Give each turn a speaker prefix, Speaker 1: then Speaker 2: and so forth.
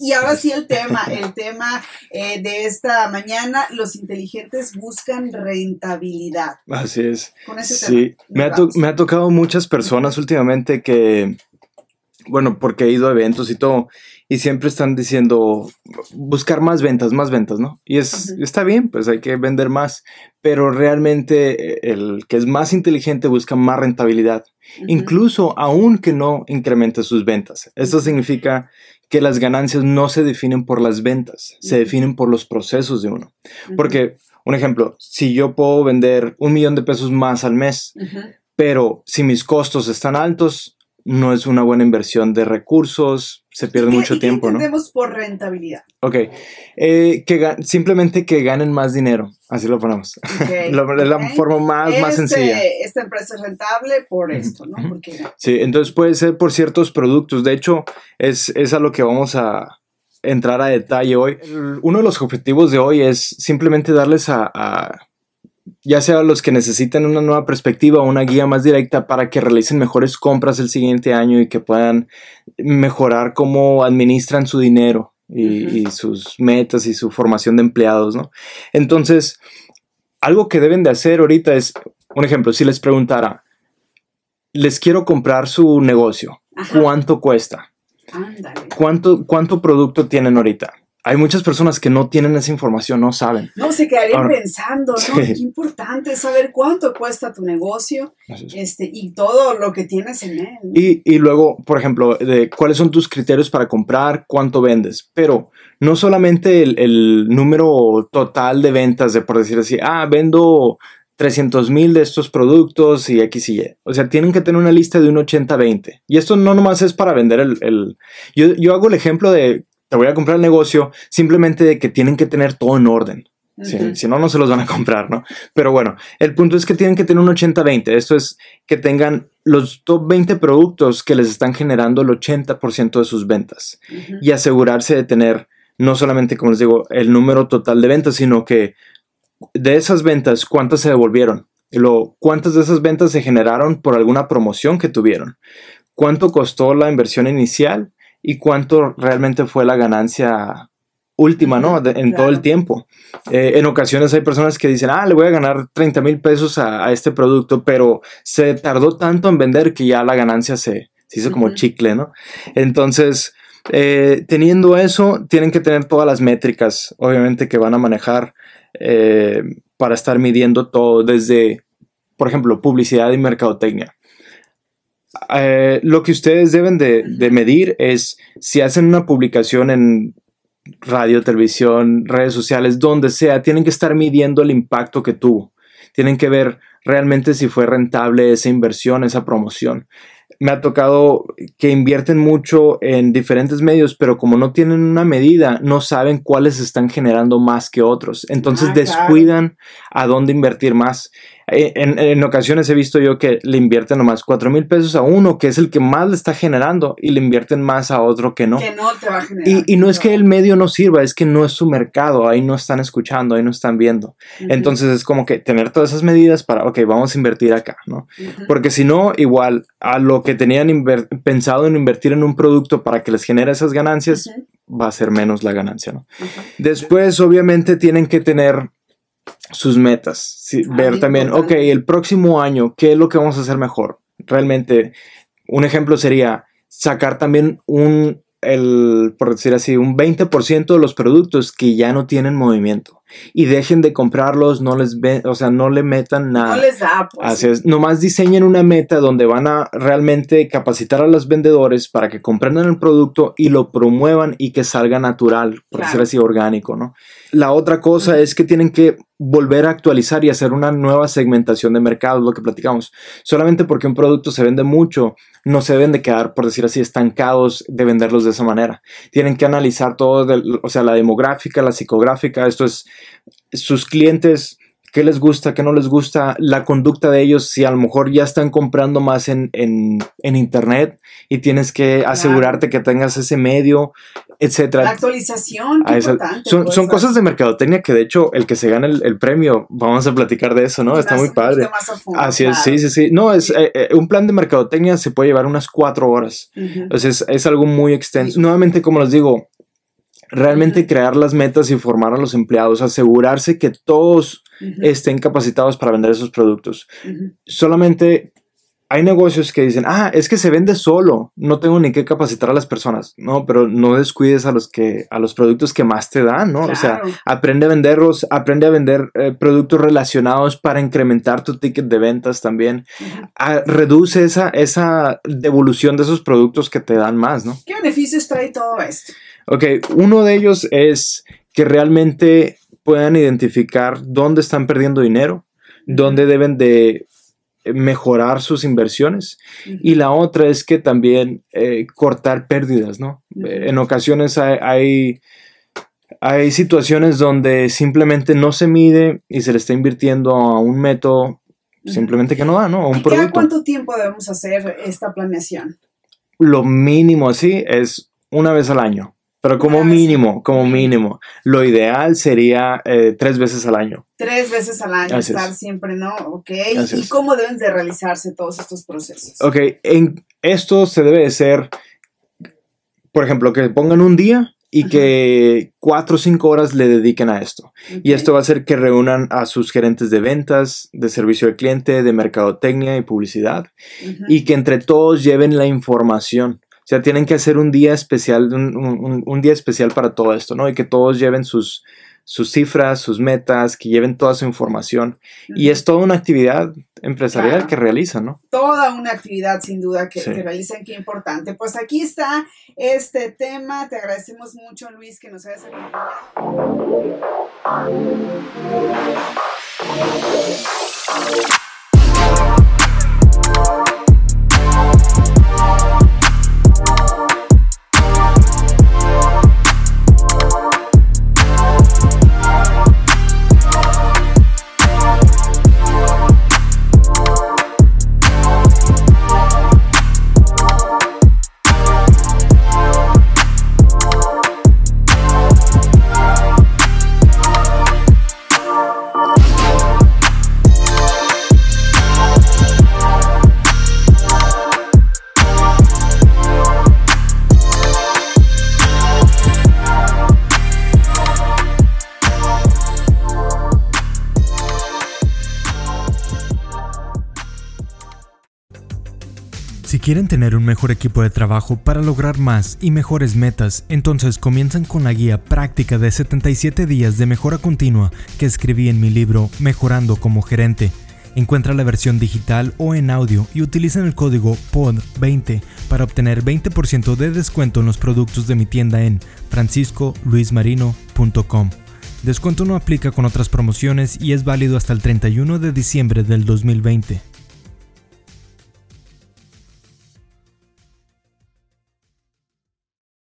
Speaker 1: Y ahora sí el tema, el tema eh, de esta mañana, los inteligentes buscan rentabilidad.
Speaker 2: Así es. Con ese sí, me ha, me ha tocado muchas personas últimamente que, bueno, porque he ido a eventos y todo, y siempre están diciendo buscar más ventas, más ventas, ¿no? Y es, está bien, pues hay que vender más, pero realmente el que es más inteligente busca más rentabilidad, incluso aun que no incremente sus ventas. Esto significa que las ganancias no se definen por las ventas, se definen por los procesos de uno. Porque, un ejemplo, si yo puedo vender un millón de pesos más al mes, pero si mis costos están altos, no es una buena inversión de recursos, se pierde mucho tiempo, ¿no?
Speaker 1: por rentabilidad?
Speaker 2: Ok, eh, que simplemente que ganen más dinero, así lo ponemos. es la forma más, más este, sencilla.
Speaker 1: Esta empresa es rentable por esto, ¿no? Porque...
Speaker 2: Sí, entonces puede ser por ciertos productos. De hecho, es, es a lo que vamos a entrar a detalle hoy. Uno de los objetivos de hoy es simplemente darles a ya sea los que necesitan una nueva perspectiva o una guía más directa para que realicen mejores compras el siguiente año y que puedan mejorar cómo administran su dinero y, sus metas y su formación de empleados, ¿no? Entonces, algo que deben de hacer ahorita es, un ejemplo, si les preguntara, les quiero comprar su negocio, ¿cuánto cuesta? ¿Cuánto, ¿Cuánto producto tienen ahorita? Hay muchas personas que no tienen esa información, no saben.
Speaker 1: No, se quedarían pensando, ¿no? Qué importante saber cuánto cuesta tu negocio este, y todo lo que tienes en él.
Speaker 2: Y, luego, por ejemplo, de cuáles son tus criterios para comprar, cuánto vendes. Pero no solamente el, número total de ventas, de por decir así, ah, vendo 300 mil de estos productos y X y Y. O sea, tienen que tener una lista de un 80-20. Y esto no nomás es para vender el... el yo, yo, hago el ejemplo de te voy a comprar el negocio simplemente de que tienen que tener todo en orden. Si no, no se los van a comprar, ¿no? Pero bueno, el punto es que tienen que tener un 80-20. Esto es que tengan los top 20 productos que les están generando el 80% de sus ventas y asegurarse de tener no solamente, como les digo, el número total de ventas, sino que de esas ventas, ¿cuántas se devolvieron? Lo, ¿Cuántas de esas ventas se generaron por alguna promoción que tuvieron? ¿Cuánto costó la inversión inicial? Y cuánto realmente fue la ganancia última, ¿no? en todo el tiempo. Eh, en ocasiones hay personas que dicen, ah, le voy a ganar 30 mil pesos a, este producto, pero se tardó tanto en vender que ya la ganancia se, hizo como chicle, ¿no? Entonces, eh, teniendo eso, tienen que tener todas las métricas, obviamente, que van a manejar eh, para estar midiendo todo, desde, por ejemplo, publicidad y mercadotecnia. Eh, lo que ustedes deben de, medir es si hacen una publicación en radio, televisión, redes sociales, donde sea, tienen que estar midiendo el impacto que tuvo. Tienen que ver realmente si fue rentable esa inversión, esa promoción. Me ha tocado que invierten mucho en diferentes medios, pero como no tienen una medida, no saben cuáles están generando más que otros. Entonces ah, descuidan a dónde invertir más. Eh, en, ocasiones he visto yo que le invierten nomás 4 mil pesos a uno, que es el que más le está generando, y le invierten más a otro que no.
Speaker 1: Que no te va a generar.
Speaker 2: Y, no es que el medio no sirva, es que no es su mercado, ahí no están escuchando, ahí no están viendo. Entonces es como que tener todas esas medidas para, ok, vamos a invertir acá, ¿no? Porque si no, igual a lo que tenían pensado en invertir en un producto para que les genere esas ganancias, va a ser menos la ganancia, ¿no? Después, obviamente, tienen que tener sus metas, ver también, ok, el próximo año, ¿qué es lo que vamos a hacer mejor? Realmente, un ejemplo sería sacar también un, el, por decir así, un 20% de los productos que ya no tienen movimiento y dejen de comprarlos, no les ven, o sea, no le metan nada.
Speaker 1: No les da,
Speaker 2: pues. Así es, nomás diseñen una meta donde van a realmente capacitar a los vendedores para que comprendan el producto y lo promuevan y que salga natural, por decir así, orgánico, ¿no? La otra cosa es que tienen que volver a actualizar y hacer una nueva segmentación de mercado, lo que platicamos. Solamente porque un producto se vende mucho, no se deben de quedar, por decir así, estancados de venderlos de esa manera. Tienen que analizar todo, o sea, la demográfica, la psicográfica, esto es sus clientes, qué les gusta, qué no les gusta, la conducta de ellos, si a lo mejor ya están comprando más en, internet y tienes que asegurarte que tengas ese medio, etcétera.
Speaker 1: La actualización,
Speaker 2: son, son cosas de mercadotecnia que de hecho el que se gana el, premio, vamos a platicar de eso, ¿no? Está muy padre. Así es, sí, sí, sí. No, es eh, eh, un plan de mercadotecnia se puede llevar unas cuatro horas. Entonces es, algo muy extenso. Nuevamente, como les digo, realmente crear las metas y formar a los empleados, asegurarse que todos estén capacitados para vender esos productos. Solamente hay negocios que dicen, ah, es que se vende solo, no tengo ni que capacitar a las personas. No, pero no descuides a los que, a los productos que más te dan, ¿no? O sea, aprende a venderlos, aprende a vender eh, productos relacionados para incrementar tu ticket de ventas también. Ah, reduce esa, esa devolución de esos productos que te dan más, ¿no?
Speaker 1: ¿Qué beneficios trae todo esto?
Speaker 2: Ok, uno de ellos es que realmente puedan identificar dónde están perdiendo dinero, dónde deben de mejorar sus inversiones y la otra es que también eh, cortar pérdidas, ¿no? En ocasiones hay, hay, situaciones donde simplemente no se mide y se le está invirtiendo a un método simplemente que no da, ¿no?
Speaker 1: un producto. cuánto tiempo debemos hacer esta planeación?
Speaker 2: Lo mínimo así es una vez al año. Pero como mínimo, como mínimo. Lo ideal sería eh, tres veces al año.
Speaker 1: Tres veces al año, estar siempre, ¿no? Ok. ¿Y cómo deben de realizarse todos estos procesos?
Speaker 2: Ok, en esto se debe de ser, por ejemplo, que pongan un día y que cuatro o cinco horas le dediquen a esto. Y esto va a hacer que reúnan a sus gerentes de ventas, de servicio al cliente, de mercadotecnia y publicidad, y que entre todos lleven la información. O sea, tienen que hacer un día especial, un, día especial para todo esto, ¿no? Y que todos lleven sus, sus cifras, sus metas, que lleven toda su información. Y es toda una actividad empresarial que realizan, ¿no?
Speaker 1: Toda una actividad, sin duda, que, realizan, qué importante. Pues aquí está este tema. Te agradecemos mucho, Luis, que nos hayas acompañado.
Speaker 3: Quieren tener un mejor equipo de trabajo para lograr más y mejores metas, entonces comienzan con la guía práctica de 77 días de mejora continua que escribí en mi libro Mejorando como gerente. Encuentra la versión digital o en audio y utilizan el código POD20 para obtener 20% de descuento en los productos de mi tienda en franciscoluismarino.com. Descuento no aplica con otras promociones y es válido hasta el 31 de diciembre del 2020.